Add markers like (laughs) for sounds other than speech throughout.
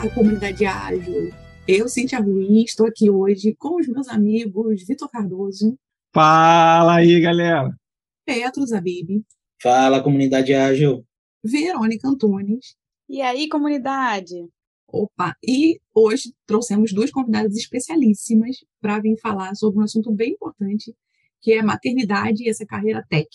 Olá, comunidade ágil. Eu, Cintia Ruiz, estou aqui hoje com os meus amigos Vitor Cardoso. Fala aí, galera. Petro Zabib. Fala, comunidade ágil. Verônica Antunes. E aí, comunidade? Opa, e hoje trouxemos duas convidadas especialíssimas para vir falar sobre um assunto bem importante, que é maternidade e essa carreira tech.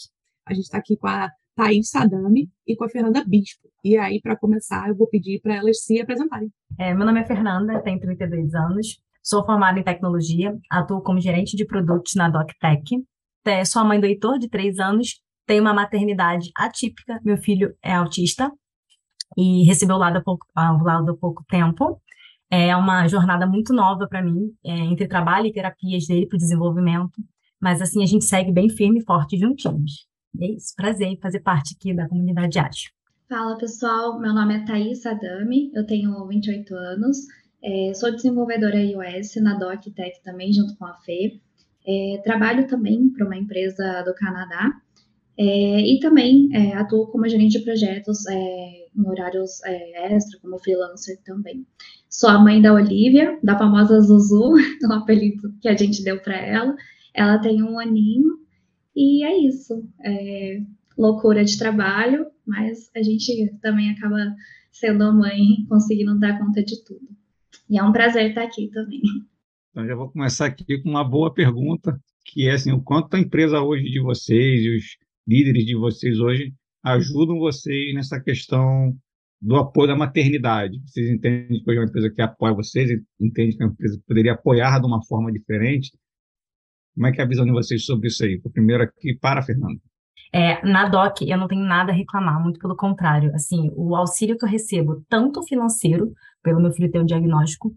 A gente está aqui com a Thaís Sadami e com a Fernanda Bispo. E aí, para começar, eu vou pedir para elas se apresentarem. É, meu nome é Fernanda, tenho 32 anos, sou formada em tecnologia, atuo como gerente de produtos na DocTech. É, sou a mãe do Heitor, de 3 anos, tenho uma maternidade atípica, meu filho é autista e recebeu lado há pouco, lado há pouco tempo. É uma jornada muito nova para mim, é, entre trabalho e terapias dele para o desenvolvimento, mas assim a gente segue bem firme e forte juntinhos. É isso, prazer em fazer parte aqui da comunidade ágil. Fala pessoal, meu nome é Thaís Adami, eu tenho 28 anos, é, sou desenvolvedora iOS na DocTech também, junto com a Fê. É, trabalho também para uma empresa do Canadá é, e também é, atuo como gerente de projetos é, em horários é, extra, como freelancer também. Sou a mãe da Olivia, da famosa Zuzu, o (laughs) apelido que a gente deu para ela. Ela tem um aninho e é isso. É loucura de trabalho, mas a gente também acaba sendo mãe, conseguindo dar conta de tudo. E é um prazer estar aqui também. Então, já vou começar aqui com uma boa pergunta, que é assim, o quanto a empresa hoje de vocês e os líderes de vocês hoje ajudam vocês nessa questão do apoio da maternidade. Vocês entendem que hoje é uma empresa que apoia vocês, entende que a empresa poderia apoiar de uma forma diferente, como é que é a visão de vocês sobre isso aí? O primeiro aqui para a Fernanda. É, na DOC, eu não tenho nada a reclamar, muito pelo contrário. Assim, o auxílio que eu recebo, tanto financeiro, pelo meu filho ter o diagnóstico,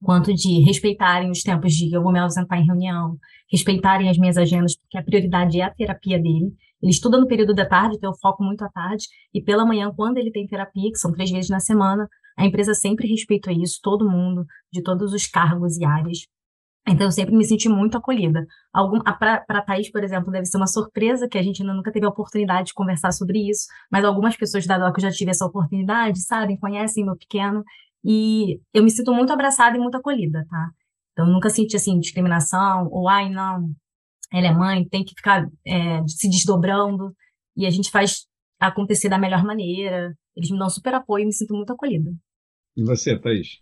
quanto de respeitarem os tempos de eu vou me ausentar em reunião, respeitarem as minhas agendas, porque a prioridade é a terapia dele. Ele estuda no período da tarde, então eu foco muito à tarde, e pela manhã, quando ele tem terapia, que são três vezes na semana, a empresa sempre respeita isso, todo mundo, de todos os cargos e áreas. Então, eu sempre me senti muito acolhida. Para a Thaís, por exemplo, deve ser uma surpresa que a gente nunca teve a oportunidade de conversar sobre isso, mas algumas pessoas da DOC já tive essa oportunidade, sabem, conhecem meu pequeno, e eu me sinto muito abraçada e muito acolhida, tá? Então, eu nunca senti, assim, discriminação, ou, ai, não, ela é mãe, tem que ficar é, se desdobrando, e a gente faz acontecer da melhor maneira. Eles me dão super apoio e me sinto muito acolhida. E você, Thaís?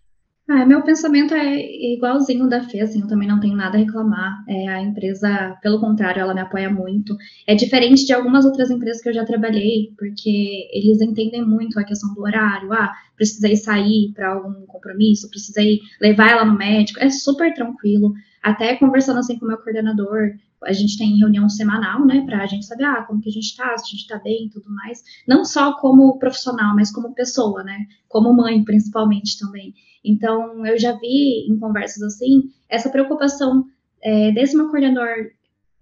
Ah, meu pensamento é igualzinho da Fê, assim, eu também não tenho nada a reclamar. É, a empresa, pelo contrário, ela me apoia muito. É diferente de algumas outras empresas que eu já trabalhei, porque eles entendem muito a questão do horário. Ah, precisei sair para algum compromisso, precisei levar ela no médico. É super tranquilo. Até conversando assim com o meu coordenador, a gente tem reunião semanal, né, para a gente saber ah, como que a gente está, se a gente está bem e tudo mais. Não só como profissional, mas como pessoa, né, como mãe, principalmente também. Então, eu já vi em conversas assim, essa preocupação é, desse meu coordenador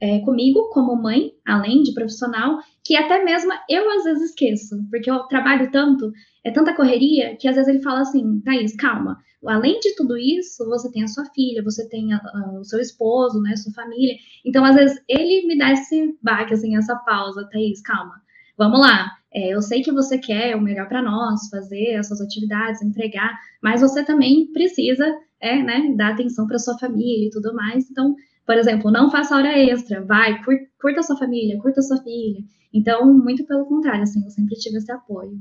é, comigo, como mãe, além de profissional, que até mesmo eu às vezes esqueço, porque eu trabalho tanto, é tanta correria, que às vezes ele fala assim, Thaís, calma, além de tudo isso, você tem a sua filha, você tem a, a, o seu esposo, né, sua família, então às vezes ele me dá esse baque, assim, essa pausa, Thaís, calma, vamos lá, é, eu sei que você quer o melhor para nós, fazer essas atividades, entregar, mas você também precisa, é, né, dar atenção para sua família e tudo mais. Então, por exemplo, não faça hora extra, vai, curta a sua família, curta a sua filha. Então, muito pelo contrário, assim, eu sempre tive esse apoio.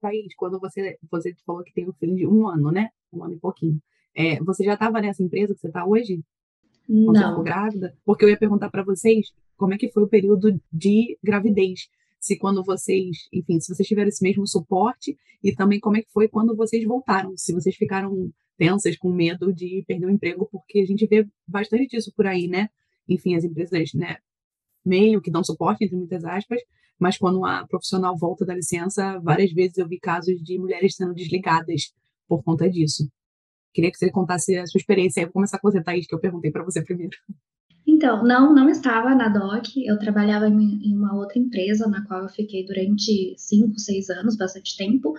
Thaís, quando você, você falou que tem um filho de um ano, né? Um ano e pouquinho. É, você já estava nessa empresa que você está hoje? Quando não. Você grávida? Porque eu ia perguntar para vocês como é que foi o período de gravidez se quando vocês, enfim, se vocês tiveram esse mesmo suporte e também como é que foi quando vocês voltaram, se vocês ficaram tensas com medo de perder o emprego, porque a gente vê bastante disso por aí, né? Enfim, as empresas, né, meio que dão suporte, entre muitas aspas, mas quando a profissional volta da licença, várias vezes eu vi casos de mulheres sendo desligadas por conta disso. Queria que você contasse a sua experiência. Eu vou começar com você, Thaís, que eu perguntei para você primeiro. Então, não, não estava na DOC, eu trabalhava em uma outra empresa na qual eu fiquei durante cinco, seis anos, bastante tempo,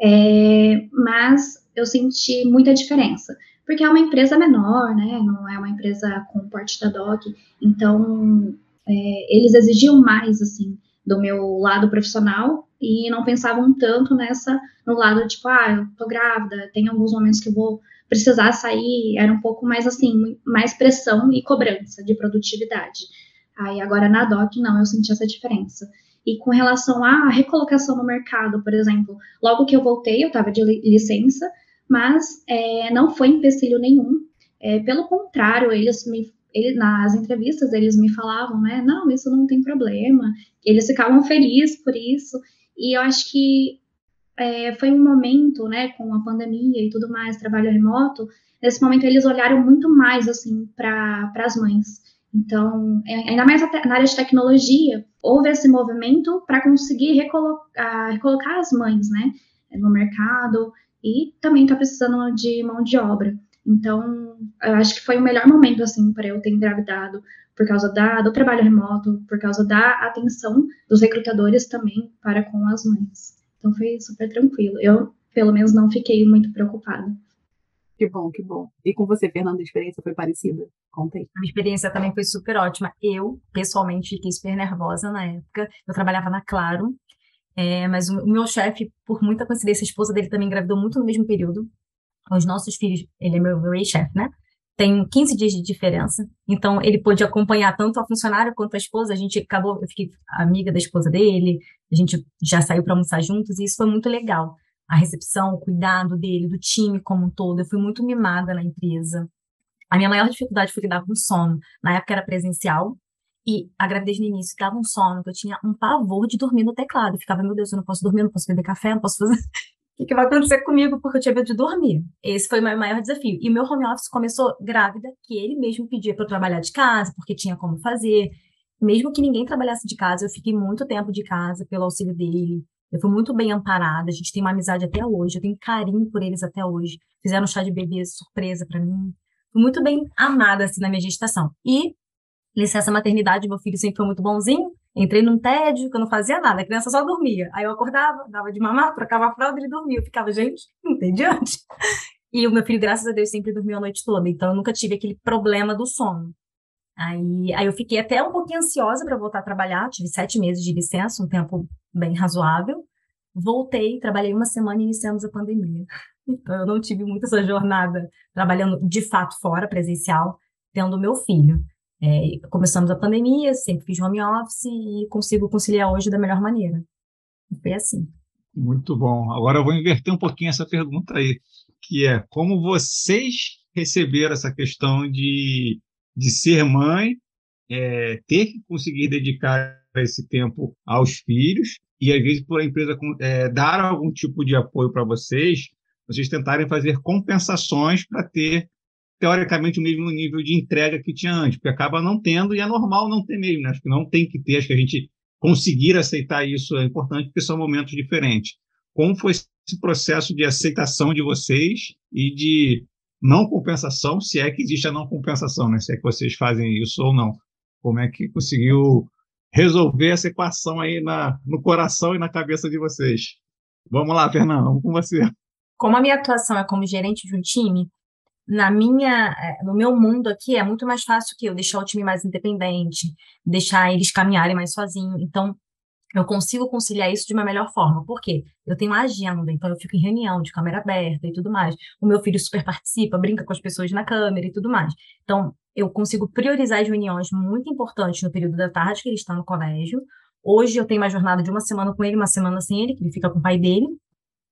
é, mas eu senti muita diferença, porque é uma empresa menor, né, não é uma empresa com porte da DOC, então é, eles exigiam mais, assim, do meu lado profissional e não pensavam tanto nessa no lado tipo, ah, eu tô grávida, tem alguns momentos que eu vou precisar sair, era um pouco mais assim, mais pressão e cobrança de produtividade. Aí agora na DOC não, eu senti essa diferença. E com relação à recolocação no mercado, por exemplo, logo que eu voltei, eu estava de licença, mas é, não foi empecilho nenhum. É, pelo contrário, eles me ele, nas entrevistas eles me falavam, né? Não, isso não tem problema. Eles ficavam felizes por isso. E eu acho que é, foi um momento, né, com a pandemia e tudo mais, trabalho remoto. Nesse momento eles olharam muito mais assim para as mães. Então, é, ainda mais na área de tecnologia, houve esse movimento para conseguir recolocar, recolocar as mães, né, no mercado e também está precisando de mão de obra. Então, eu acho que foi o melhor momento, assim, para eu ter engravidado, por causa da, do trabalho remoto, por causa da atenção dos recrutadores também para com as mães. Então, foi super tranquilo. Eu, pelo menos, não fiquei muito preocupada. Que bom, que bom. E com você, Fernanda, a experiência foi parecida? Contei. A experiência também foi super ótima. Eu, pessoalmente, fiquei super nervosa na época. Eu trabalhava na Claro, é, mas o, o meu chefe, por muita coincidência, a esposa dele também engravidou muito no mesmo período. Os nossos filhos, ele é meu, meu ex-chefe, né? Tem 15 dias de diferença. Então, ele pôde acompanhar tanto a funcionária quanto a esposa. A gente acabou, eu fiquei amiga da esposa dele, a gente já saiu para almoçar juntos, e isso foi muito legal a recepção, o cuidado dele, do time como um todo. Eu fui muito mimada na empresa. A minha maior dificuldade foi lidar com sono. Na época era presencial, e a gravidez no início dava um sono, que eu tinha um pavor de dormir no teclado. Eu ficava, meu Deus, eu não posso dormir, não posso beber café, não posso fazer. O que, que vai acontecer comigo? Porque eu tinha medo de dormir. Esse foi o meu maior desafio. E meu home office começou grávida, que ele mesmo pedia para eu trabalhar de casa, porque tinha como fazer. Mesmo que ninguém trabalhasse de casa, eu fiquei muito tempo de casa pelo auxílio dele. Eu fui muito bem amparada, a gente tem uma amizade até hoje, eu tenho carinho por eles até hoje. Fizeram um chá de bebê surpresa para mim. Fui muito bem amada assim na minha gestação. E licença maternidade, meu filho sempre foi muito bonzinho. Entrei num tédio que eu não fazia nada, a criança só dormia. Aí eu acordava, dava de mamar, trocava a fralda ele dormia. Eu ficava, gente, entediante. E o meu filho, graças a Deus, sempre dormiu a noite toda, então eu nunca tive aquele problema do sono. Aí, aí eu fiquei até um pouquinho ansiosa para voltar a trabalhar, tive sete meses de licença, um tempo bem razoável. Voltei, trabalhei uma semana e iniciamos a pandemia. (laughs) Então, eu não tive muito essa jornada trabalhando de fato fora, presencial, tendo meu filho. É, começamos a pandemia, sempre fiz home office e consigo conciliar hoje da melhor maneira. Foi assim. Muito bom. Agora eu vou inverter um pouquinho essa pergunta aí, que é como vocês receberam essa questão de, de ser mãe, é, ter que conseguir dedicar esse tempo aos filhos e às vezes por a empresa é, dar algum tipo de apoio para vocês, vocês tentarem fazer compensações para ter teoricamente o mesmo nível de entrega que tinha antes, porque acaba não tendo e é normal não ter mesmo, né? acho que não tem que ter, acho que a gente conseguir aceitar isso é importante porque são momentos diferentes. Como foi esse processo de aceitação de vocês e de não compensação, se é que existe a não compensação, né? Se é que vocês fazem isso ou não. Como é que conseguiu resolver essa equação aí na, no coração e na cabeça de vocês. Vamos lá, Fernando, vamos com você. Como a minha atuação é como gerente de um time, na minha, eh, no meu mundo aqui é muito mais fácil que eu deixar o time mais independente, deixar eles caminharem mais sozinhos. Então, eu consigo conciliar isso de uma melhor forma. Por quê? Eu tenho uma agenda, então eu fico em reunião de câmera aberta e tudo mais. O meu filho super participa, brinca com as pessoas na câmera e tudo mais. Então, eu consigo priorizar as reuniões muito importantes no período da tarde que ele está no colégio. Hoje eu tenho uma jornada de uma semana com ele, uma semana sem ele, que ele fica com o pai dele.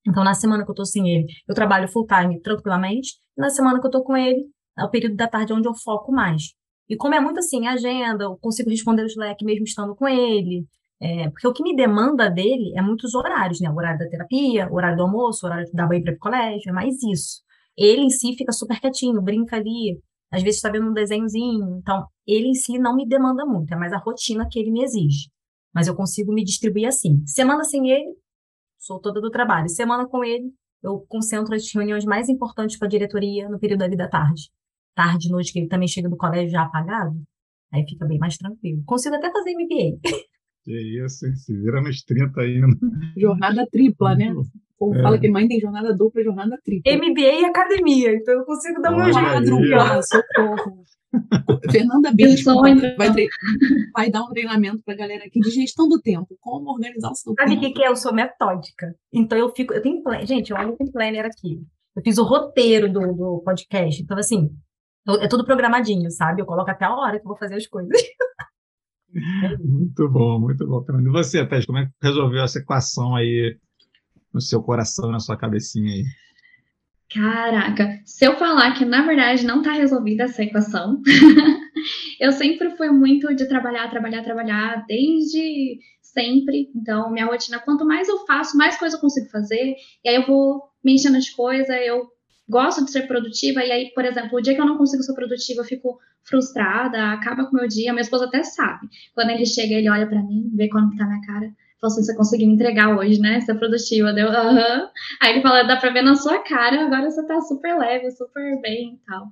Então, na semana que eu estou sem ele, eu trabalho full time tranquilamente. E na semana que eu estou com ele, é o período da tarde onde eu foco mais. E como é muito assim, agenda, eu consigo responder o Slack mesmo estando com ele. É, porque o que me demanda dele é muitos horários, né? O horário da terapia, o horário do almoço, o horário dar banho para o colégio, é mais isso. Ele em si fica super quietinho, brinca ali, às vezes está vendo um desenhozinho. Então, ele em si não me demanda muito, é mais a rotina que ele me exige. Mas eu consigo me distribuir assim. Semana sem ele, sou toda do trabalho. Semana com ele, eu concentro as reuniões mais importantes com a diretoria no período ali da tarde. Tarde, noite, que ele também chega do colégio já apagado, aí fica bem mais tranquilo. Consigo até fazer MBA. Que isso, hein? Se vira nos 30 ainda. Jornada tripla, né? O povo é. fala que mãe tem jornada dupla jornada tripla. MBA e academia, então eu consigo dar meu jeito. Ah, socorro. (laughs) Fernanda Bispo vai, (laughs) vai, dar um treinamento para a galera aqui de gestão do tempo, como organizar o seu Sabe tempo. Sabe o que, é? Eu sou metódica. Então eu fico, eu tenho planner, gente, eu amo com planner aqui. Eu fiz o roteiro do, do podcast, então assim, é tudo programadinho, sabe? Eu coloco até a hora que eu vou fazer as coisas. (laughs) Muito bom, muito bom. E você, Tess, como é que resolveu essa equação aí no seu coração, na sua cabecinha aí? Caraca, se eu falar que na verdade não está resolvida essa equação, (laughs) eu sempre fui muito de trabalhar, trabalhar, trabalhar, desde sempre. Então, minha rotina, quanto mais eu faço, mais coisa eu consigo fazer. E aí eu vou me enchendo de coisa, eu gosto de ser produtiva. E aí, por exemplo, o dia que eu não consigo ser produtiva, eu fico frustrada, acaba com o meu dia. Meu esposo até sabe. Quando ele chega, ele olha para mim, vê que tá minha cara assim, você conseguiu entregar hoje, né? Você é produtiva. Deu, aham. Aí ele fala, dá pra ver na sua cara, agora você tá super leve, super bem e tal.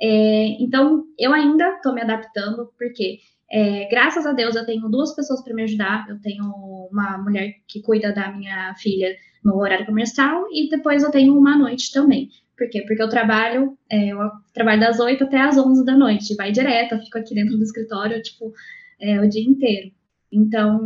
É, então, eu ainda tô me adaptando, porque é, graças a Deus eu tenho duas pessoas para me ajudar. Eu tenho uma mulher que cuida da minha filha no horário comercial e depois eu tenho uma noite também. Por quê? Porque eu trabalho, é, eu trabalho das 8 até as 11 da noite, vai direto, eu fico aqui dentro do escritório, tipo, é, o dia inteiro. Então,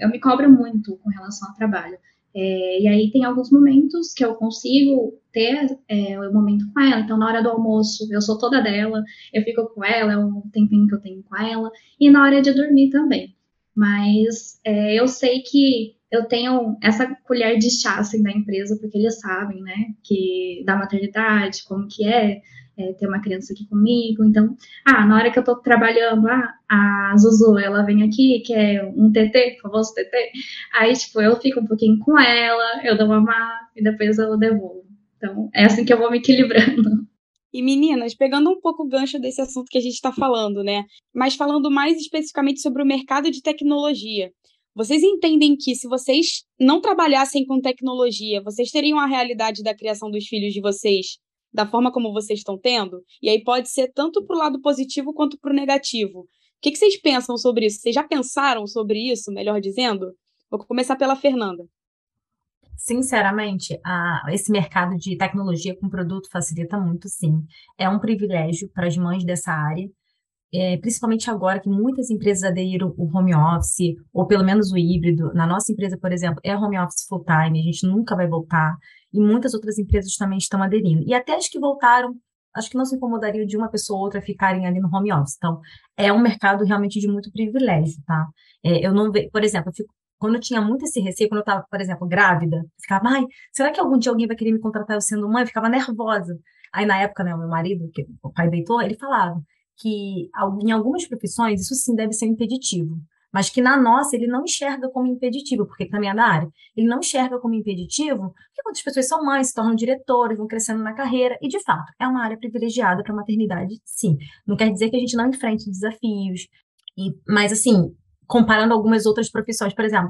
eu me cobro muito com relação ao trabalho. É, e aí tem alguns momentos que eu consigo ter é, o momento com ela. Então, na hora do almoço, eu sou toda dela, eu fico com ela, é o tempinho que eu tenho com ela, e na hora de dormir também. Mas é, eu sei que eu tenho essa colher de chá assim, da empresa, porque eles sabem, né, que da maternidade, como que é, é, ter uma criança aqui comigo. Então, ah, na hora que eu tô trabalhando, ah, a Zuzu, ela vem aqui, que é um TT, famoso TT. Aí, tipo, eu fico um pouquinho com ela, eu dou uma má e depois eu devolvo. Então, é assim que eu vou me equilibrando. E meninas, pegando um pouco o gancho desse assunto que a gente está falando, né? Mas falando mais especificamente sobre o mercado de tecnologia. Vocês entendem que se vocês não trabalhassem com tecnologia, vocês teriam a realidade da criação dos filhos de vocês da forma como vocês estão tendo, e aí pode ser tanto para o lado positivo quanto para o negativo. O que, que vocês pensam sobre isso? Vocês já pensaram sobre isso, melhor dizendo? Vou começar pela Fernanda. Sinceramente, a, esse mercado de tecnologia com produto facilita muito, sim. É um privilégio para as mães dessa área, é, principalmente agora que muitas empresas aderiram o home office, ou pelo menos o híbrido. Na nossa empresa, por exemplo, é home office full time, a gente nunca vai voltar e muitas outras empresas também estão aderindo. E até as que voltaram, acho que não se incomodariam de uma pessoa ou outra ficarem ali no home office. Então, é um mercado realmente de muito privilégio, tá? É, eu não vejo, por exemplo, eu fico, quando eu tinha muito esse receio, quando eu estava, por exemplo, grávida, ficava, ai, será que algum dia alguém vai querer me contratar eu sendo mãe? Eu ficava nervosa. Aí, na época, né, o meu marido, que o pai deitou, ele falava que em algumas profissões isso sim deve ser impeditivo mas que na nossa ele não enxerga como impeditivo, porque também é da área. Ele não enxerga como impeditivo, porque muitas pessoas são mães, se tornam diretoras, vão crescendo na carreira, e de fato, é uma área privilegiada para a maternidade, sim. Não quer dizer que a gente não enfrente desafios, e, mas assim, comparando algumas outras profissões, por exemplo,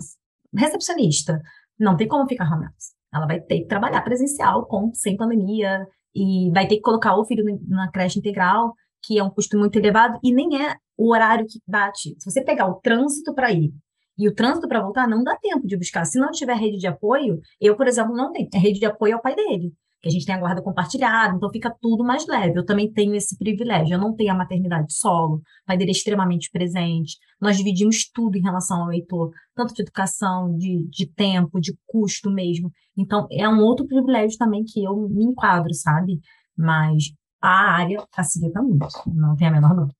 recepcionista, não tem como ficar home office. Ela vai ter que trabalhar presencial, com, sem pandemia, e vai ter que colocar o filho na creche integral, que é um custo muito elevado, e nem é o horário que bate. Se você pegar o trânsito para ir e o trânsito para voltar, não dá tempo de buscar. Se não tiver rede de apoio, eu, por exemplo, não tenho. A rede de apoio é o pai dele, que a gente tem a guarda compartilhada, então fica tudo mais leve. Eu também tenho esse privilégio. Eu não tenho a maternidade solo, o pai dele é extremamente presente. Nós dividimos tudo em relação ao Heitor, tanto de educação, de, de tempo, de custo mesmo. Então, é um outro privilégio também que eu me enquadro, sabe? Mas a área facilita muito, não tem a menor dúvida.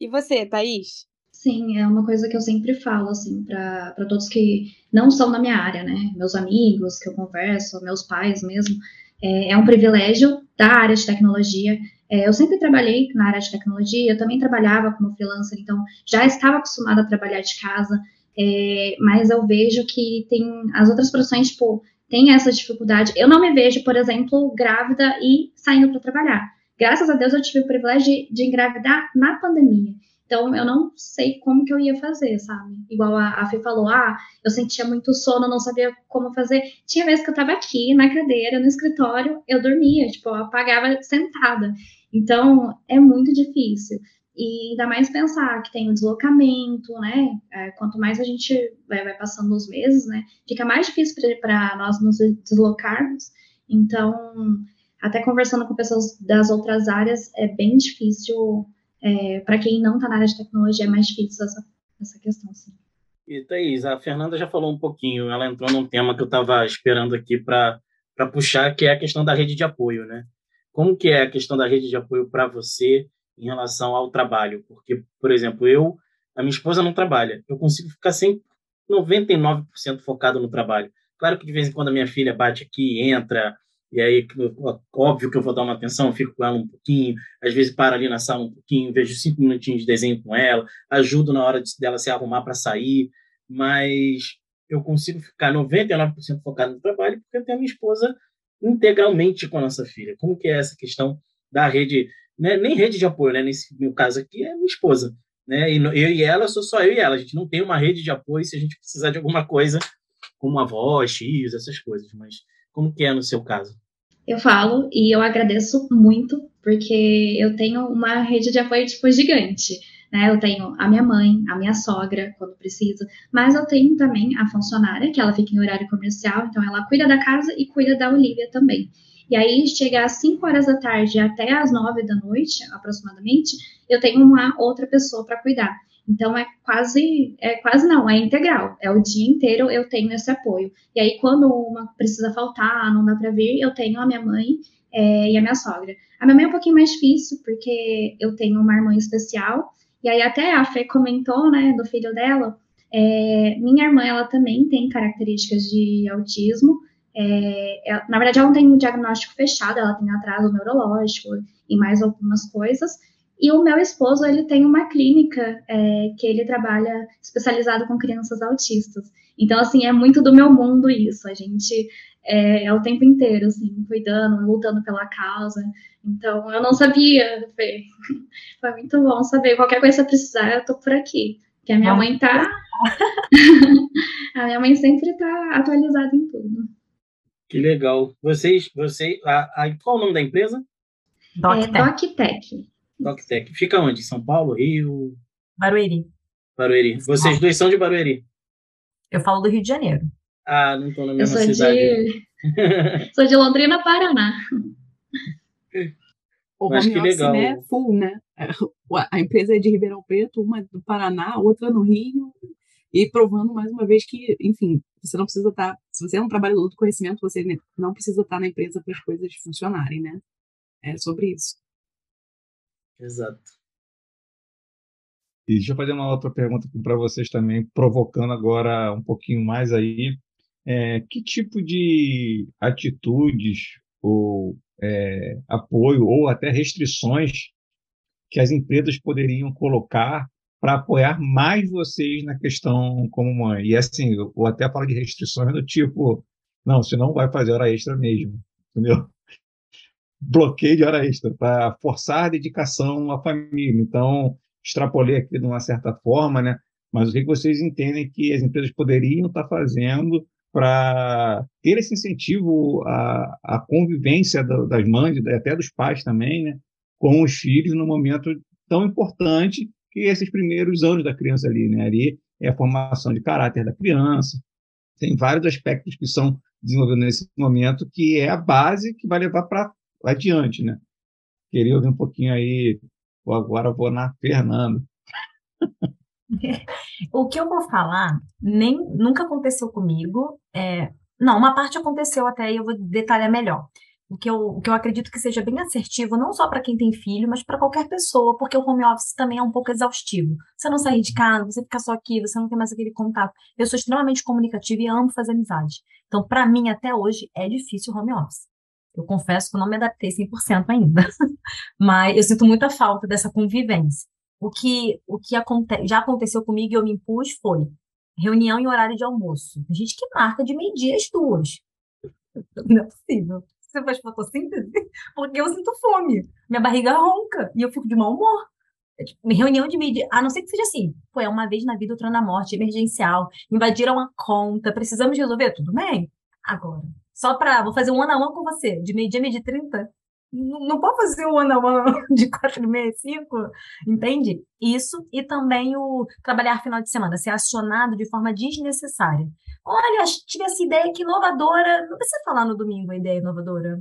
E você, Thaís? Sim, é uma coisa que eu sempre falo, assim, para todos que não são da minha área, né? Meus amigos que eu converso, meus pais mesmo. É, é um privilégio da área de tecnologia. É, eu sempre trabalhei na área de tecnologia, eu também trabalhava como freelancer, então já estava acostumada a trabalhar de casa, é, mas eu vejo que tem as outras profissões, tipo, tem essa dificuldade. Eu não me vejo, por exemplo, grávida e saindo para trabalhar. Graças a Deus eu tive o privilégio de, de engravidar na pandemia. Então, eu não sei como que eu ia fazer, sabe? Igual a, a Fê falou, ah, eu sentia muito sono, não sabia como fazer. Tinha vezes que eu tava aqui, na cadeira, no escritório, eu dormia, tipo, eu apagava sentada. Então, é muito difícil. E ainda mais pensar que tem o deslocamento, né? É, quanto mais a gente vai, vai, passando os meses, né? Fica mais difícil para nós nos deslocarmos. Então, até conversando com pessoas das outras áreas, é bem difícil. É, para quem não está na área de tecnologia, é mais difícil essa, essa questão, sim. E Thaís, a Fernanda já falou um pouquinho, ela entrou num tema que eu estava esperando aqui para puxar, que é a questão da rede de apoio, né? Como que é a questão da rede de apoio para você em relação ao trabalho? Porque, por exemplo, eu, a minha esposa não trabalha, eu consigo ficar sempre 99% focado no trabalho. Claro que de vez em quando a minha filha bate aqui, entra, e aí, óbvio que eu vou dar uma atenção, fico com ela um pouquinho, às vezes paro ali na sala um pouquinho, vejo cinco minutinhos de desenho com ela, ajudo na hora de, dela se arrumar para sair, mas eu consigo ficar 99% focado no trabalho porque eu tenho a minha esposa integralmente com a nossa filha. Como que é essa questão da rede, né? nem rede de apoio, né? nesse meu caso aqui é minha esposa, né? E eu e ela, sou só eu e ela, a gente não tem uma rede de apoio se a gente precisar de alguma coisa, como avó, X, essas coisas, mas como que é no seu caso? Eu falo e eu agradeço muito, porque eu tenho uma rede de apoio tipo gigante. Né? Eu tenho a minha mãe, a minha sogra, quando precisa, mas eu tenho também a funcionária, que ela fica em horário comercial, então ela cuida da casa e cuida da Olivia também. E aí, chega às 5 horas da tarde até às 9 da noite, aproximadamente, eu tenho uma outra pessoa para cuidar. Então é quase, é quase não, é integral. É o dia inteiro eu tenho esse apoio. E aí, quando uma precisa faltar, não dá para vir, eu tenho a minha mãe é, e a minha sogra. A minha mãe é um pouquinho mais difícil, porque eu tenho uma irmã especial, e aí até a Fê comentou, né, do filho dela. É, minha irmã, ela também tem características de autismo. É, ela, na verdade, ela não tem um diagnóstico fechado, ela tem atraso neurológico e mais algumas coisas. E o meu esposo, ele tem uma clínica é, que ele trabalha especializado com crianças autistas. Então, assim, é muito do meu mundo isso. A gente é, é o tempo inteiro, assim, cuidando, lutando pela causa. Então, eu não sabia, Fê. (laughs) Foi muito bom saber. Qualquer coisa que precisar, eu tô por aqui. Que a minha mãe tá. (laughs) a minha mãe sempre tá atualizada em tudo. Que legal. Vocês, vocês, a, a, qual o nome da empresa? DocTech. É, DocTech. DocTech. Fica onde? São Paulo, Rio? Barueri. Barueri. Vocês dois são de Barueri? Eu falo do Rio de Janeiro. Ah, não estou na mesma eu sou cidade. De... (laughs) sou de Londrina, Paraná. O Mas home que office, legal. né, full, né? A empresa é de Ribeirão Preto, uma do Paraná, outra no Rio, e provando mais uma vez que, enfim, você não precisa estar, tá, se você é um trabalhador do conhecimento, você não precisa estar tá na empresa para as coisas funcionarem, né? É sobre isso. Exato. E deixa eu fazer uma outra pergunta para vocês também, provocando agora um pouquinho mais aí. É, que tipo de atitudes ou é, apoio ou até restrições que as empresas poderiam colocar para apoiar mais vocês na questão como mãe? E assim, ou até falo de restrições do tipo, não, você não vai fazer hora extra mesmo, entendeu? Bloqueio de hora extra, para forçar a dedicação à família. Então, extrapolei aqui de uma certa forma, né? Mas o que vocês entendem que as empresas poderiam estar fazendo para ter esse incentivo à, à convivência das mães, até dos pais também, né? Com os filhos no momento tão importante que esses primeiros anos da criança ali, né? Ali é a formação de caráter da criança. Tem vários aspectos que são desenvolvidos nesse momento que é a base que vai levar para adiante, né? Queria ouvir um pouquinho aí, agora vou na Fernanda. (laughs) o que eu vou falar nem nunca aconteceu comigo. É, não, uma parte aconteceu até e eu vou detalhar melhor. O que, eu, o que eu acredito que seja bem assertivo, não só para quem tem filho, mas para qualquer pessoa, porque o home office também é um pouco exaustivo. Você não sair de casa, você fica só aqui, você não tem mais aquele contato. Eu sou extremamente comunicativa e amo fazer amizade. Então, para mim, até hoje, é difícil o home office. Eu confesso que eu não me adaptei 100% ainda, (laughs) mas eu sinto muita falta dessa convivência. O que, o que aconte já aconteceu comigo e eu me impus foi reunião em horário de almoço. A gente que marca de meio-dia às duas. Não é possível. Você faz fotossíntese? Porque eu sinto fome. Minha barriga ronca e eu fico de mau humor. É tipo, reunião de meio-dia, a não ser que seja assim. Foi uma vez na vida, outra na morte, emergencial. Invadiram a conta, precisamos resolver? Tudo bem. Agora, só para. Vou fazer um ano a um com você, de meio-dia, meio-dia 30. Não, não pode fazer o ano a ano de quatro e meia, cinco, entende? Isso e também o trabalhar final de semana, ser acionado de forma desnecessária. Olha, tive essa ideia que inovadora. Não precisa falar no domingo a ideia inovadora.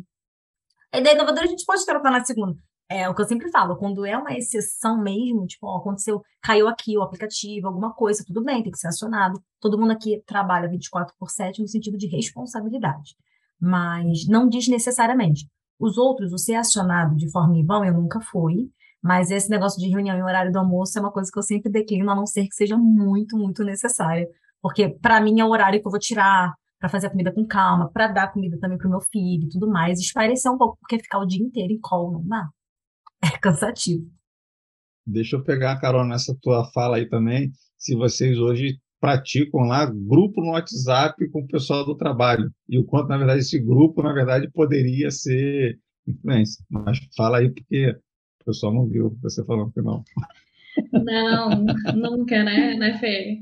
A ideia inovadora a gente pode tratar na segunda. É o que eu sempre falo, quando é uma exceção mesmo, tipo, ó, aconteceu, caiu aqui o aplicativo, alguma coisa, tudo bem, tem que ser acionado. Todo mundo aqui trabalha 24 por 7 no sentido de responsabilidade, mas não desnecessariamente. Os outros, o ser acionado de forma vão, eu nunca fui, mas esse negócio de reunião em horário do almoço é uma coisa que eu sempre declino, a não ser que seja muito, muito necessária. Porque, para mim, é o horário que eu vou tirar para fazer a comida com calma, para dar comida também pro meu filho e tudo mais. Esparecer um pouco, porque ficar o dia inteiro em call não dá. (laughs) É cansativo. Deixa eu pegar a carona nessa tua fala aí também. Se vocês hoje praticam lá grupo no WhatsApp com o pessoal do trabalho e o quanto, na verdade, esse grupo, na verdade, poderia ser influência. Mas fala aí porque o pessoal não viu você falando que não. Não, nunca, né, né, Fê?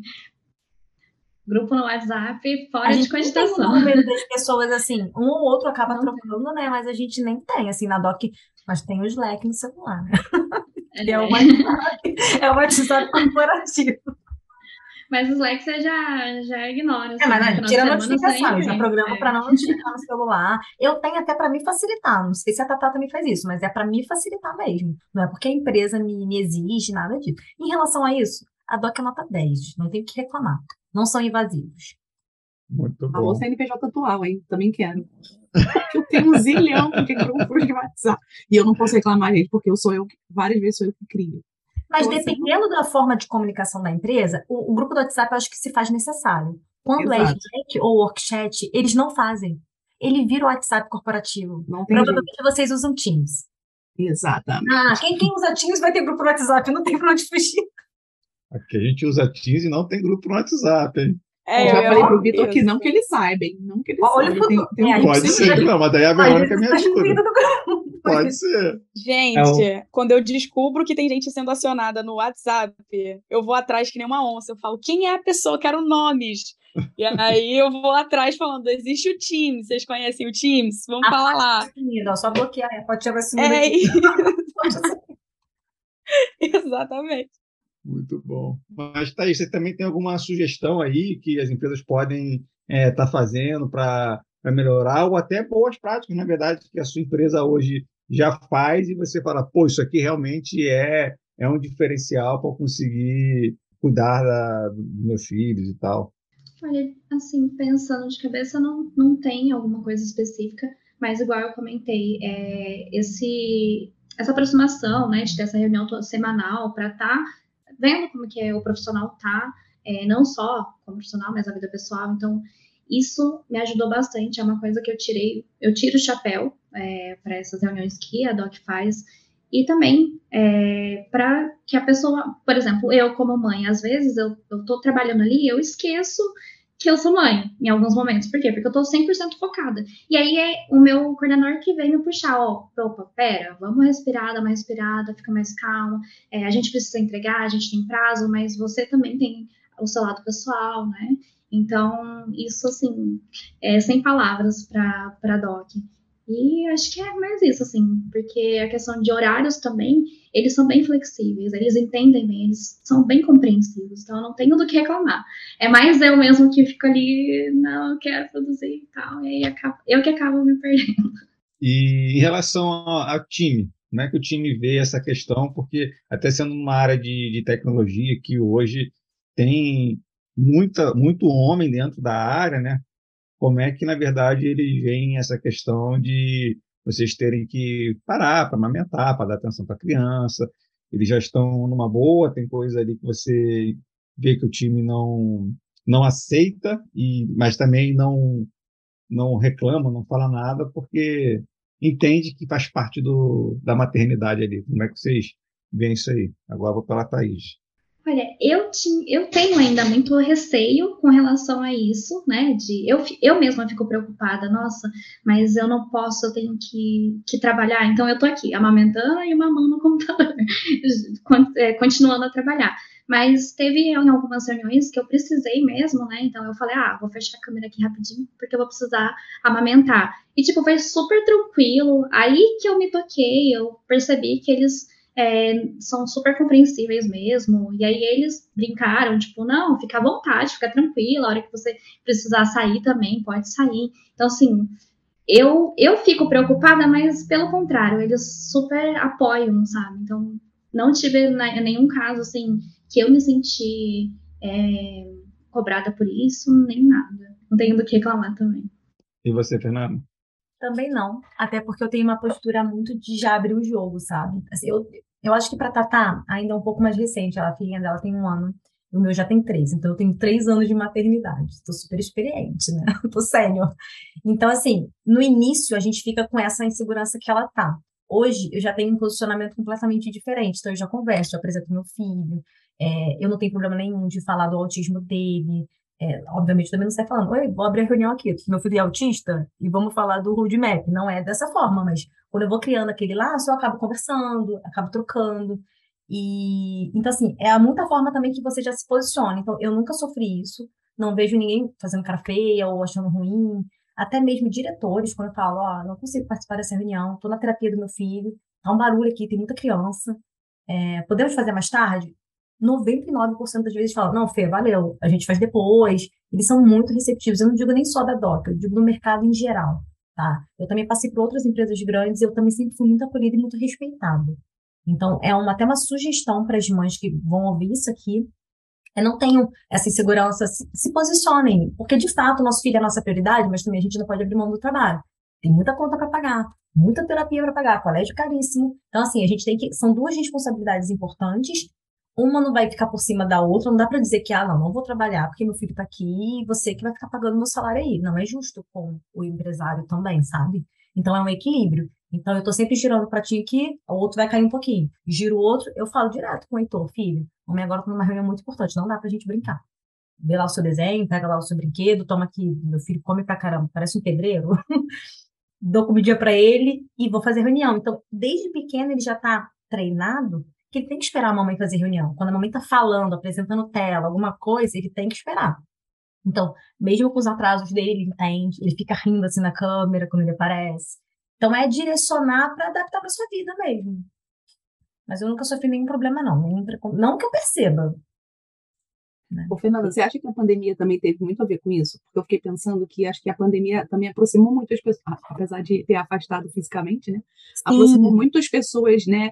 Grupo no WhatsApp fora de cogitação. Tem número das pessoas assim, um ou outro acaba não trocando, né? Mas a gente nem tem, assim, na DOC, mas tem o Slack no celular, né? (laughs) É, é o WhatsApp, é o WhatsApp (laughs) corporativo. Mas o Slack você já, já ignora. Assim, é, mas não, tira notificações, já programa é. para não notificar no celular. Eu tenho até para me facilitar, não sei se a Tatá também faz isso, mas é para me facilitar mesmo. Não é porque a empresa me, me exige nada disso. Em relação a isso, a DOC é nota 10, não tem o que reclamar não são invasivos. Muito bom. Alô, CNPJ atual, hein? Também quero. (laughs) eu tenho um zilhão de grupos de WhatsApp. E eu não posso reclamar, gente, porque eu sou eu, várias vezes sou eu que crio. Mas então, assim, dependendo assim, da forma de comunicação da empresa, o, o, grupo do WhatsApp eu acho que se faz necessário. Quando é Exato. é Slack ou Workchat, eles não fazem. Ele vira o WhatsApp corporativo. Não tem Provavelmente jeito. vocês usam Teams. Exatamente. Ah, quem, quem usa Teams vai ter grupo no WhatsApp, não tem pra onde fugir. Aqui a gente usa Teams e não tem grupo no WhatsApp, hein? É, eu já falei pro Vitor que não que ele saiba, hein? Não que ele Olha saiba. Tem, tem um Pode ser que não, mas daí a Verônica me ajuda. Pode ser. Gente, é quando eu descubro que tem gente sendo acionada no WhatsApp, eu vou atrás que nem uma onça. Eu falo, quem é a pessoa? Quero nomes. E aí eu vou atrás falando, existe o Teams, vocês conhecem o Teams? Vamos ah, falar lá. Menina, só bloquear, pode tirar esse É isso. (laughs) Exatamente. Muito bom. Mas, Thaís, você também tem alguma sugestão aí que as empresas podem estar é, tá fazendo para melhorar, ou até boas práticas, na verdade, que a sua empresa hoje já faz e você fala, pô, isso aqui realmente é, é um diferencial para conseguir cuidar da, dos meus filhos e tal? Olha, assim, pensando de cabeça, não, não tem alguma coisa específica, mas igual eu comentei, é, esse, essa aproximação, né, de ter essa reunião semanal para estar tá vendo como que é o profissional tá, é, não só como profissional, mas a vida pessoal. Então, isso me ajudou bastante. É uma coisa que eu tirei, eu tiro o chapéu é, para essas reuniões que a Doc faz. E também é, para que a pessoa, por exemplo, eu como mãe, às vezes eu, tô trabalhando ali, eu esqueço que eu sou mãe em alguns momentos. Por quê? Porque eu tô 100% focada. E aí é o meu coordenador que vem me puxar, ó, opa, pera, vamos respirar, dar uma respirada, fica mais calma. É, a gente precisa entregar, a gente tem prazo, mas você também tem o seu lado pessoal, né? Então, isso, assim, é sem palavras para DOC. E acho que é mais isso, assim, porque a questão de horários também, eles são bem flexíveis, eles entendem bem, eles são bem compreensivos, então eu não tenho do que reclamar. É mais eu mesmo que fico ali, não, quero produzir e tal, e aí acabo, eu que acabo me perdendo. E em relação ao time, como é que o time vê essa questão? Porque até sendo uma área de, de tecnologia que hoje tem muita, muito homem dentro da área, né? Como é que, na verdade, eles veem essa questão de vocês terem que parar para amamentar, para dar atenção para a criança. Eles já estão numa boa, tem coisa ali que você vê que o time não não aceita, e mas também não não reclama, não fala nada, porque entende que faz parte do, da maternidade ali. Como é que vocês veem isso aí? Agora vou para a Thaís. Olha, eu, eu tenho ainda muito receio com relação a isso, né? De eu, eu mesma fico preocupada, nossa, mas eu não posso, eu tenho que, que trabalhar. Então eu tô aqui, amamentando e mamando no computador, (laughs) é, continuando a trabalhar. Mas teve em algumas reuniões que eu precisei mesmo, né? Então eu falei, ah, vou fechar a câmera aqui rapidinho, porque eu vou precisar amamentar. E, tipo, foi super tranquilo. Aí que eu me toquei, eu percebi que eles é, são super compreensíveis mesmo. E aí eles brincaram, tipo, não, fica à vontade, fica tranquila, a hora que você precisar sair também, pode sair. Então, assim, eu, eu fico preocupada, mas pelo contrário, eles super apoiam, sabe? Então, não tive nenhum caso, assim, que eu me senti é, cobrada por isso, nem nada. Não tenho do que reclamar também. E você, Fernando? Também não. Até porque eu tenho uma postura muito de já abrir o jogo, sabe? Assim, eu, eu acho que para Tatá ainda é um pouco mais recente. Ela, a filhinha dela tem um ano. O meu já tem três. Então, eu tenho três anos de maternidade. Estou super experiente, né? (laughs) Estou sênior. Então, assim, no início, a gente fica com essa insegurança que ela tá. Hoje, eu já tenho um posicionamento completamente diferente. Então, eu já converso, eu apresento meu filho. É, eu não tenho problema nenhum de falar do autismo dele. É, obviamente, também não sai falando, oi, vou abrir a reunião aqui, meu filho é autista e vamos falar do roadmap. Não é dessa forma, mas quando eu vou criando aquele laço, eu acabo conversando, acabo trocando. E então, assim, é muita forma também que você já se posiciona. Então, eu nunca sofri isso, não vejo ninguém fazendo cara feia ou achando ruim. Até mesmo diretores, quando eu falo, ó, oh, não consigo participar dessa reunião, estou na terapia do meu filho, tá um barulho aqui, tem muita criança. É, podemos fazer mais tarde? 99% das vezes falam, não, Fê, valeu, a gente faz depois. Eles são muito receptivos. Eu não digo nem só da DOC, eu digo no mercado em geral, tá? Eu também passei por outras empresas grandes, eu também sempre fui muito acolhida e muito respeitada. Então, é uma, até uma sugestão para as mães que vão ouvir isso aqui. Eu não tenho essa insegurança, se, se posicionem, porque de fato nosso filho é a nossa prioridade, mas também a gente não pode abrir mão do trabalho. Tem muita conta para pagar, muita terapia para pagar, colégio caríssimo. Então, assim, a gente tem que. São duas responsabilidades importantes uma não vai ficar por cima da outra, não dá para dizer que, ah, não, não vou trabalhar porque meu filho está aqui e você que vai ficar pagando meu salário aí. Não é justo com o empresário também, sabe? Então é um equilíbrio. Então eu estou sempre girando o pratinho aqui, o outro vai cair um pouquinho. Giro o outro, eu falo direto com o Heitor, filho, homem agora tá numa reunião muito importante, não dá pra gente brincar. Vê lá o seu desenho, pega lá o seu brinquedo, toma aqui, meu filho come pra caramba, parece um pedreiro. (laughs) Dou comidinha para ele e vou fazer reunião. Então, desde pequeno ele já está treinado que ele tem que esperar a mamãe fazer reunião. Quando a mamãe está falando, apresentando tela, alguma coisa, ele tem que esperar. Então, mesmo com os atrasos dele, ele entende, ele fica rindo assim na câmera quando ele aparece. Então, é direcionar para adaptar para sua vida mesmo. Mas eu nunca sofri nenhum problema, não. Nenhum Não que eu perceba. Né? Ô, Fernanda, você acha que a pandemia também teve muito a ver com isso? Porque eu fiquei pensando que acho que a pandemia também aproximou muitas pessoas, apesar de ter afastado fisicamente, né? Sim. Aproximou muitas pessoas, né?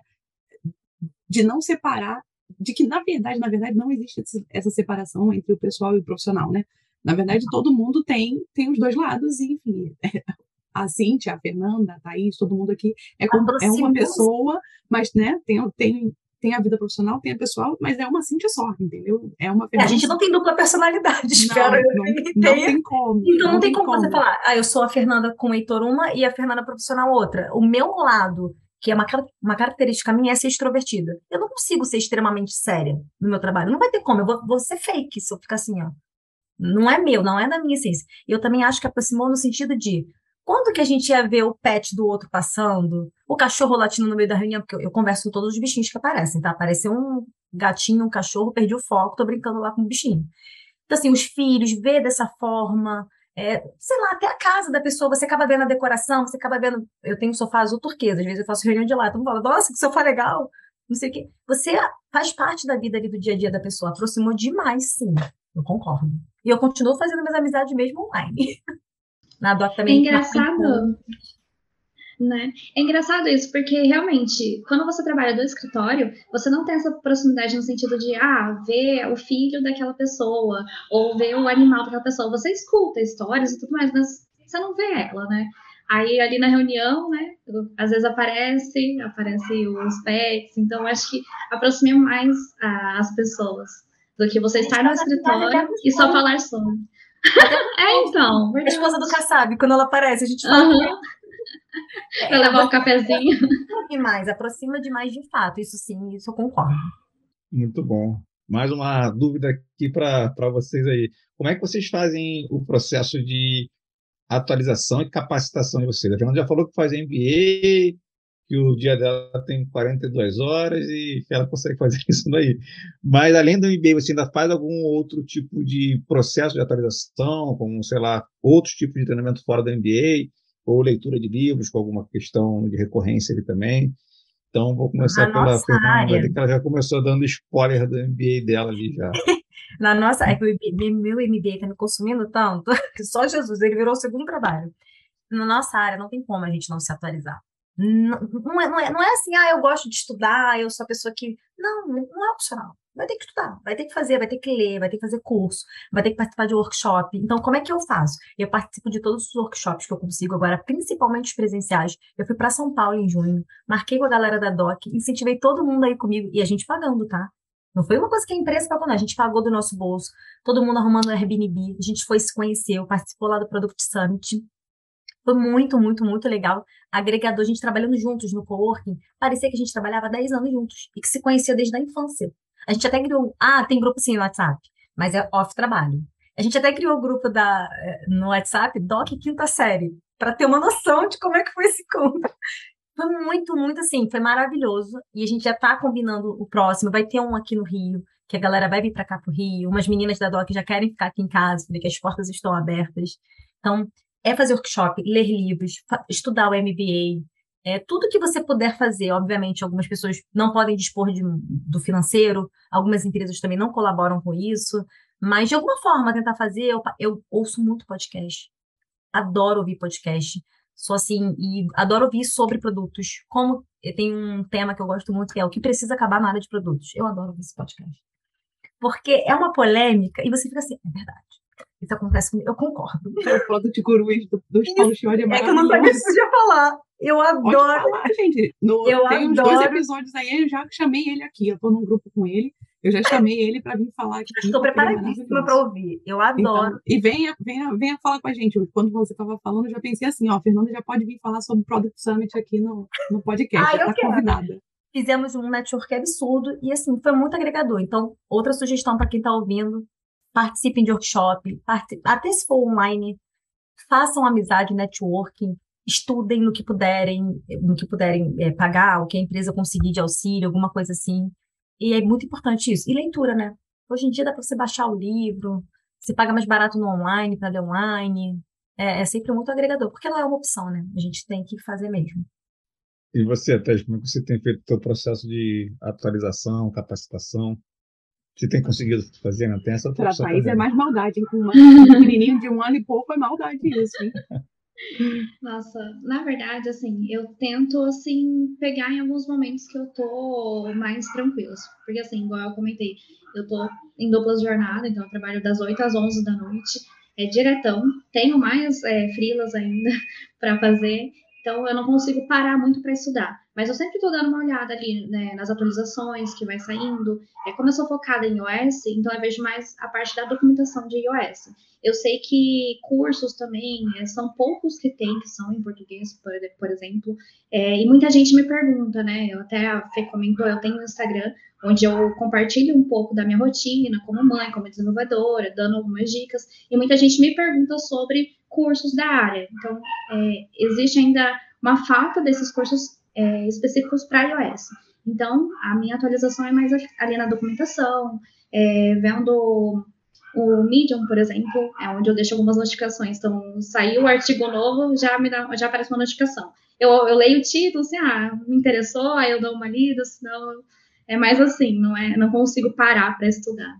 De não separar, de que na verdade, na verdade não existe essa separação entre o pessoal e o profissional, né? Na verdade, todo mundo tem tem os dois lados e, enfim, (laughs) a Cintia, a Fernanda, a Thaís, todo mundo aqui é, como, é uma pessoa, mas, né, tem, tem, tem a vida profissional, tem a pessoal, mas é uma Cintia só, entendeu? É uma é, A gente não tem dupla personalidade, espero. Não, não, não tem como. Então não, tem, como, como, você falar, ah, eu sou a Fernanda com o Heitor uma e a Fernanda profissional outra. O meu lado que é uma, uma característica minha é ser extrovertida. Eu não consigo ser extremamente séria no meu trabalho. Não vai ter como, eu vou, vou ser fake se eu ficar assim, ó. Não é meu, não é da minha essência. Eu também acho que aproximou no sentido de quando que a gente ia ver o pet do outro passando, o cachorro latindo no meio da reunião, porque eu, eu converso com todos os bichinhos que aparecem, tá? Apareceu um gatinho, um cachorro, perdi o foco, tô brincando lá com o bichinho. Então, assim, os filhos, ver dessa forma, é, sei lá, até a casa da pessoa, você acaba vendo a decoração, você acaba vendo. Eu tenho um sofá azul turquesa, às vezes eu faço reunião de lá, mundo fala, nossa, que sofá legal, não sei o quê. Você faz parte da vida ali do dia a dia da pessoa, aproximou demais, sim, eu concordo. E eu continuo fazendo minhas amizades mesmo online. (laughs) Na Doc também. É engraçado né? É engraçado isso, porque realmente, quando você trabalha do escritório, você não tem essa proximidade no sentido de, ah, ver o filho daquela pessoa, ou ver o animal daquela pessoa. Você escuta histórias e tudo mais, mas você não vê ela, né? Aí ali na reunião, né, às vezes aparece, aparece os pets, então acho que aproxima mais ah, as pessoas do que você estar no escritório e só falar sobre. (laughs) é, então. A esposa do Kassab, quando ela aparece, a gente fala. Uhum. Para levar um cafezinho. (laughs) Demais, aproxima demais de fato. Isso sim, isso eu concordo. Muito bom. Mais uma dúvida aqui para vocês aí. Como é que vocês fazem o processo de atualização e capacitação de vocês? A Fernanda já falou que faz MBA, que o dia dela tem 42 horas e ela consegue fazer (laughs) isso daí. Mas, além do MBA, você ainda faz algum outro tipo de processo de atualização, como, sei lá, outros tipos de treinamento fora do MBA, ou leitura de livros com alguma questão de recorrência ali também. Então, vou começar Na pela Fernanda, área. que ela já começou dando spoiler do MBA dela ali já. (laughs) Na nossa, é que meu MBA tá me consumindo tanto (laughs) que só Jesus, ele virou o segundo trabalho. Na nossa área não tem como a gente não se atualizar. Não, não é, não é, não é assim, ah, eu gosto de estudar, eu sou a pessoa que. Não, não é opcional. Vai ter que estudar, vai ter que fazer, vai ter que ler, vai ter que fazer curso, vai ter que participar de workshop. Então, como é que eu faço? Eu participo de todos os workshops que eu consigo agora, principalmente os presenciais. Eu fui para São Paulo em junho, marquei com a galera da DOC, incentivei todo mundo aí comigo, e a gente pagando, tá? Não foi uma coisa que a empresa pagou, não. A gente pagou do nosso bolso, todo mundo arrumando Airbnb, a gente foi se conhecer, participou lá do Product Summit. Foi muito, muito, muito legal. Agregador, a gente trabalhando juntos no coworking. Parecia que a gente trabalhava há 10 anos juntos e que se conhecia desde a infância. A gente até criou. Ah, tem grupo sim no WhatsApp, mas é off-trabalho. A gente até criou o grupo da, eh, no WhatsApp, Doc Quinta Série, para ter uma noção de como é que foi esse conto. Foi muito, muito assim, foi maravilhoso. E a gente já tá combinando o próximo. Vai ter um aqui no Rio, que a galera vai vir para cá pro Rio. Umas meninas da DOC já querem ficar aqui em casa, porque as portas estão abertas. Então, é fazer workshop, ler livros, estudar o MBA, é, tudo que você puder fazer. Obviamente, algumas pessoas não podem dispor de, do financeiro, algumas empresas também não colaboram com isso, mas de alguma forma tentar fazer. Eu, eu ouço muito podcast, adoro ouvir podcast. Sou assim, e adoro ouvir sobre produtos. Como eu tenho um tema que eu gosto muito, que é o que precisa acabar na área de produtos. Eu adoro ouvir esse podcast. Porque é uma polêmica e você fica assim, é verdade. Isso acontece comigo, eu concordo. É o produto de gurus do, dos Paulo é É que eu não sabia que podia falar. Eu Pode adoro. falar, gente. No, Eu tem uns dois adoro. episódios aí, eu já chamei ele aqui. Eu tô num grupo com ele. Eu já chamei ele para vir falar aqui. Estou é preparadíssima para ouvir. Eu adoro. Então, e venha, venha, venha falar com a gente. Quando você estava falando, eu já pensei assim, ó, a Fernanda já pode vir falar sobre o Product Summit aqui no, no podcast. Ah, eu tá quero. convidada. Fizemos um network absurdo e, assim, foi muito agregador. Então, outra sugestão para quem está ouvindo: participem de workshop, até se for online, façam amizade, networking, estudem no que puderem, no que puderem eh, pagar, o que a empresa conseguir de auxílio, alguma coisa assim. E é muito importante isso. E leitura, né? Hoje em dia dá para você baixar o livro, você paga mais barato no online para ler online. É, é sempre muito agregador, porque não é uma opção, né? A gente tem que fazer mesmo. E você, Tess, como é que você tem feito o seu processo de atualização, capacitação? Você tem conseguido fazer, né? Tem essa Para Thaís é também. mais maldade. hein? Com um (laughs) pequenininho de um ano e pouco é maldade isso, hein? Nossa, na verdade, assim, eu tento, assim, pegar em alguns momentos que eu tô mais tranquilos. Porque, assim, igual eu comentei, eu tô em duplas jornadas, então eu trabalho das 8 às 11 da noite, é diretão. Tenho mais é, freelas ainda (laughs) para fazer, então eu não consigo parar muito para estudar. Mas eu sempre tô dando uma olhada ali, né, nas atualizações que vai saindo. É, como eu sou focada em iOS, então eu vejo mais a parte da documentação de iOS. Eu sei que cursos também é, são poucos que tem que são em português, por, por exemplo. É, e muita gente me pergunta, né? Eu até a Fê comentou, eu tenho um Instagram onde eu compartilho um pouco da minha rotina como mãe, como desenvolvedora, dando algumas dicas. E muita gente me pergunta sobre cursos da área. Então, é, existe ainda uma falta desses cursos é, específicos para iOS. Então, a minha atualização é mais ali na documentação, é, vendo o Medium, por exemplo, é onde eu deixo algumas notificações. Então, saiu o artigo novo, já me dá, já aparece uma notificação. Eu, eu leio o título, assim, ah, me interessou, aí eu dou uma lida, senão é mais assim, não é, não consigo parar para estudar.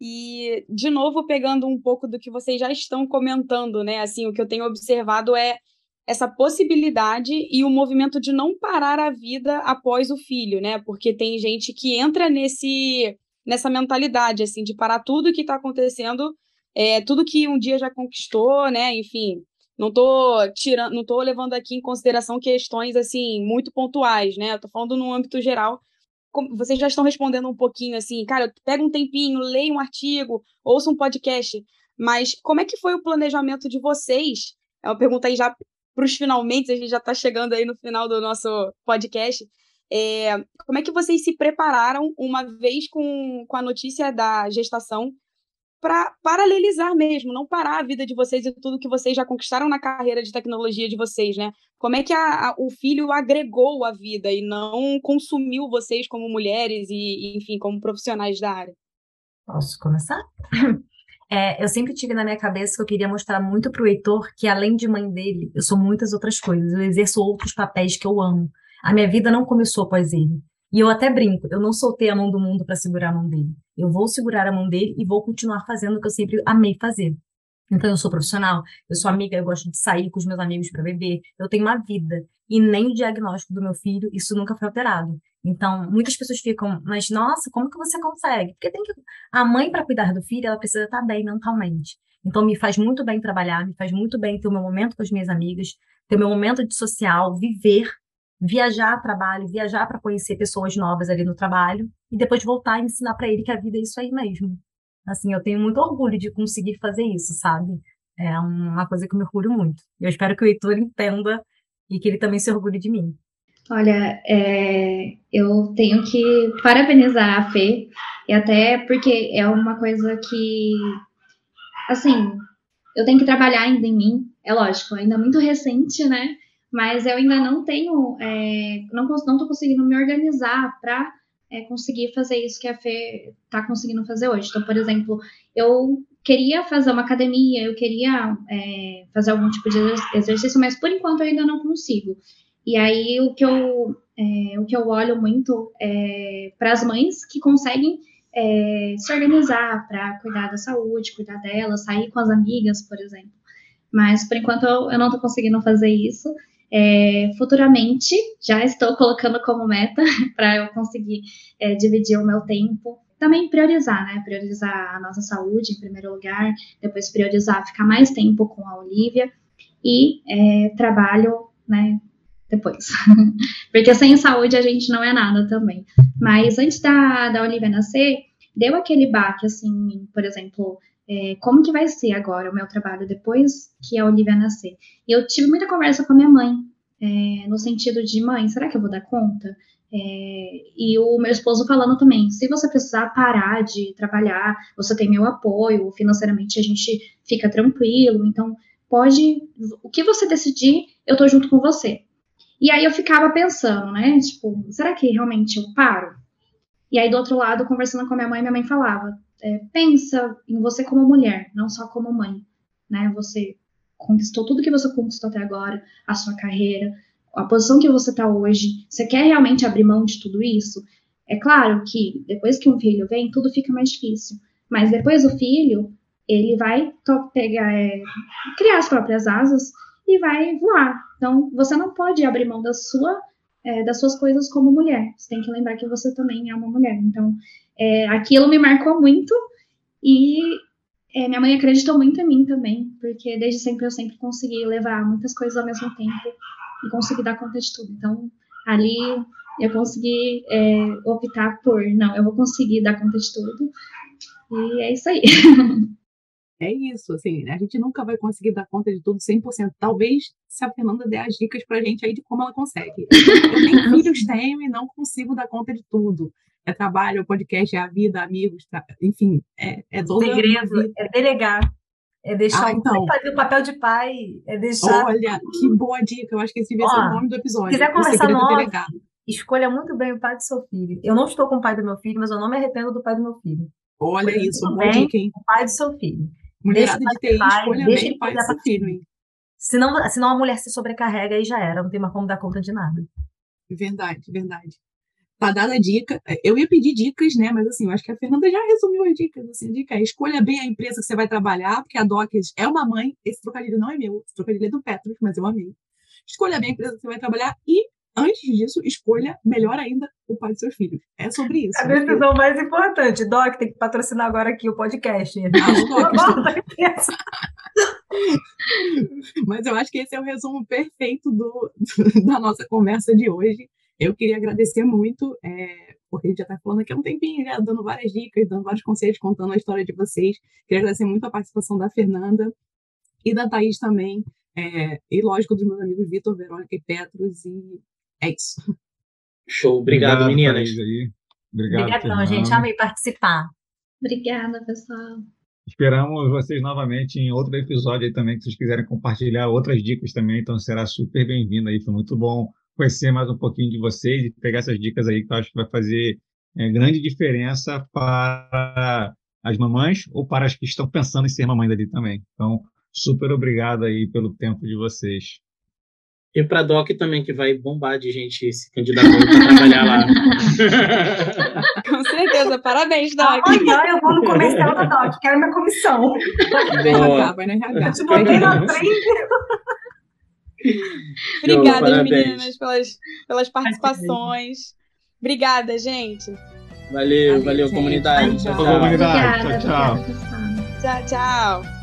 E, de novo, pegando um pouco do que vocês já estão comentando, né? Assim, o que eu tenho observado é essa possibilidade e o movimento de não parar a vida após o filho, né? Porque tem gente que entra nesse nessa mentalidade, assim, de parar tudo que está acontecendo, é, tudo que um dia já conquistou, né? Enfim, não tô tirando, não tô levando aqui em consideração questões, assim, muito pontuais, né? Eu tô falando no âmbito geral. Vocês já estão respondendo um pouquinho, assim, cara, pega um tempinho, leia um artigo, ouça um podcast, mas como é que foi o planejamento de vocês? É uma pergunta aí já para os finalmente, a gente já está chegando aí no final do nosso podcast. É, como é que vocês se prepararam uma vez com, com a notícia da gestação para paralelizar mesmo, não parar a vida de vocês e tudo que vocês já conquistaram na carreira de tecnologia de vocês, né? Como é que a, a, o filho agregou a vida e não consumiu vocês como mulheres e, enfim, como profissionais da área? Posso começar? (laughs) É, eu sempre tive na minha cabeça que eu queria mostrar muito para o Heitor que, além de mãe dele, eu sou muitas outras coisas. Eu exerço outros papéis que eu amo. A minha vida não começou após ele. E eu até brinco, eu não soltei a mão do mundo para segurar a mão dele. Eu vou segurar a mão dele e vou continuar fazendo o que eu sempre amei fazer. Então, eu sou profissional, eu sou amiga, eu gosto de sair com os meus amigos para beber, eu tenho uma vida. E nem o diagnóstico do meu filho, isso nunca foi alterado. Então, muitas pessoas ficam, mas nossa, como que você consegue? Porque tem que. A mãe, para cuidar do filho, ela precisa estar bem mentalmente. Então, me faz muito bem trabalhar, me faz muito bem ter o meu momento com as minhas amigas, ter o meu momento de social, viver, viajar a trabalho, viajar para conhecer pessoas novas ali no trabalho e depois voltar e ensinar para ele que a vida é isso aí mesmo. Assim, eu tenho muito orgulho de conseguir fazer isso, sabe? É uma coisa que eu me orgulho muito. Eu espero que o Heitor entenda e que ele também se orgulhe de mim. Olha, é, eu tenho que parabenizar a Fê, e até porque é uma coisa que, assim, eu tenho que trabalhar ainda em mim, é lógico, ainda muito recente, né? Mas eu ainda não tenho, é, não, tô conseguindo me organizar para é, conseguir fazer isso que a Fê está conseguindo fazer hoje. Então, por exemplo, eu queria fazer uma academia, eu queria é, fazer algum tipo de exercício, mas por enquanto eu ainda não consigo. E aí o que eu, é, o que eu olho muito é para as mães que conseguem é, se organizar para cuidar da saúde, cuidar dela, sair com as amigas, por exemplo. Mas por enquanto eu, eu não estou conseguindo fazer isso. É, futuramente, já estou colocando como meta (laughs) para eu conseguir é, dividir o meu tempo. Também priorizar, né? Priorizar a nossa saúde em primeiro lugar, depois priorizar ficar mais tempo com a Olivia e é, trabalho, né? Depois. (laughs) Porque sem saúde a gente não é nada também. Mas antes da, da Olivia nascer, deu aquele baque, assim, por exemplo, é, como que vai ser agora o meu trabalho depois que a Olivia nascer? E eu tive muita conversa com a minha mãe, é, no sentido de, mãe, será que eu vou dar conta? É, e o meu esposo falando também, se você precisar parar de trabalhar, você tem meu apoio, financeiramente a gente fica tranquilo, então pode, o que você decidir, eu tô junto com você. E aí eu ficava pensando, né, tipo, será que realmente eu paro? E aí do outro lado, conversando com a minha mãe, minha mãe falava, é, pensa em você como mulher, não só como mãe, né? Você conquistou tudo que você conquistou até agora, a sua carreira, a posição que você está hoje. Você quer realmente abrir mão de tudo isso? É claro que depois que um filho vem, tudo fica mais difícil. Mas depois o filho, ele vai pegar, é, criar as próprias asas e vai voar. Então, você não pode abrir mão da sua, é, das suas coisas como mulher. Você tem que lembrar que você também é uma mulher. Então, é, aquilo me marcou muito e é, minha mãe acreditou muito em mim também, porque desde sempre eu sempre consegui levar muitas coisas ao mesmo tempo e consegui dar conta de tudo. Então, ali eu consegui é, optar por, não, eu vou conseguir dar conta de tudo. E é isso aí. (laughs) É isso, assim, a gente nunca vai conseguir dar conta de tudo 100%. Talvez se a Fernanda der as dicas pra gente aí de como ela consegue. Eu nem (laughs) filhos tenho e não consigo dar conta de tudo é trabalho, é podcast, é a vida, amigos, tra... enfim, é, é toda Segredo, é delegar. É deixar ah, então. fazer o papel de pai, é deixar. Olha, que boa dica. Eu acho que esse devia ser o nome do episódio. Se quiser conversar off, escolha muito bem o pai do seu filho. Eu não estou com o pai do meu filho, mas eu não me arrependo do pai do meu filho. Olha isso, boa dica, hein? O pai do seu filho. Mulherada de TI, escolha deixa bem o pai do seu filho, hein? Senão, senão a mulher se sobrecarrega e já era, não tem mais como dar conta de nada. Verdade, verdade tá dada a dica. Eu ia pedir dicas, né? Mas assim, eu acho que a Fernanda já resumiu as dicas. Assim, a dica é escolha bem a empresa que você vai trabalhar, porque a Dockers é uma mãe. Esse trocadilho não é meu, esse trocadilho é do Petros, mas eu amei. Escolha bem a empresa que você vai trabalhar e, antes disso, escolha melhor ainda o pai dos seus filhos. É sobre isso. A decisão mais importante. Doc, tem que patrocinar agora aqui o podcast. (laughs) Ah, (laughs) Mas eu acho que esse é o resumo perfeito do, (laughs) da nossa conversa de hoje. Eu queria agradecer muito, é, porque a gente já está falando aqui há um tempinho, já dando várias dicas, dando vários conselhos, contando a história de vocês. Queria agradecer muito a participação da Fernanda e da Thaís também, é, e lógico dos meus amigos Vitor, Verônica e Petros, e é isso. Show, obrigado, obrigado meninas. Obrigado, Obrigadão, gente, amei participar. Obrigada, pessoal. Esperamos vocês novamente em outro episódio aí também, que vocês quiserem compartilhar outras dicas também, então será super bem-vindo aí. Foi muito bom conhecer mais um pouquinho de vocês e pegar essas dicas aí que eu acho que vai fazer é, grande diferença para as mamães ou para as que estão pensando em ser mamães ali também. Então, super obrigado aí pelo tempo de vocês. E para a Doc também, que vai bombar de gente se candidatando para trabalhar lá. (laughs) Com certeza, parabéns, Doc. Amanhã eu vou no comercial da Doc, quero minha comissão. RH, vai na RH. Eu te botei na frente. (laughs) Obrigada, Show, meninas, pelas, pelas participações. Obrigada, gente. Valeu, Valeu, valeu, gente. comunidade. Tchau, Tchau. Comunidade. Obrigada, Tchau, tchau. obrigada. Tchau, tchau.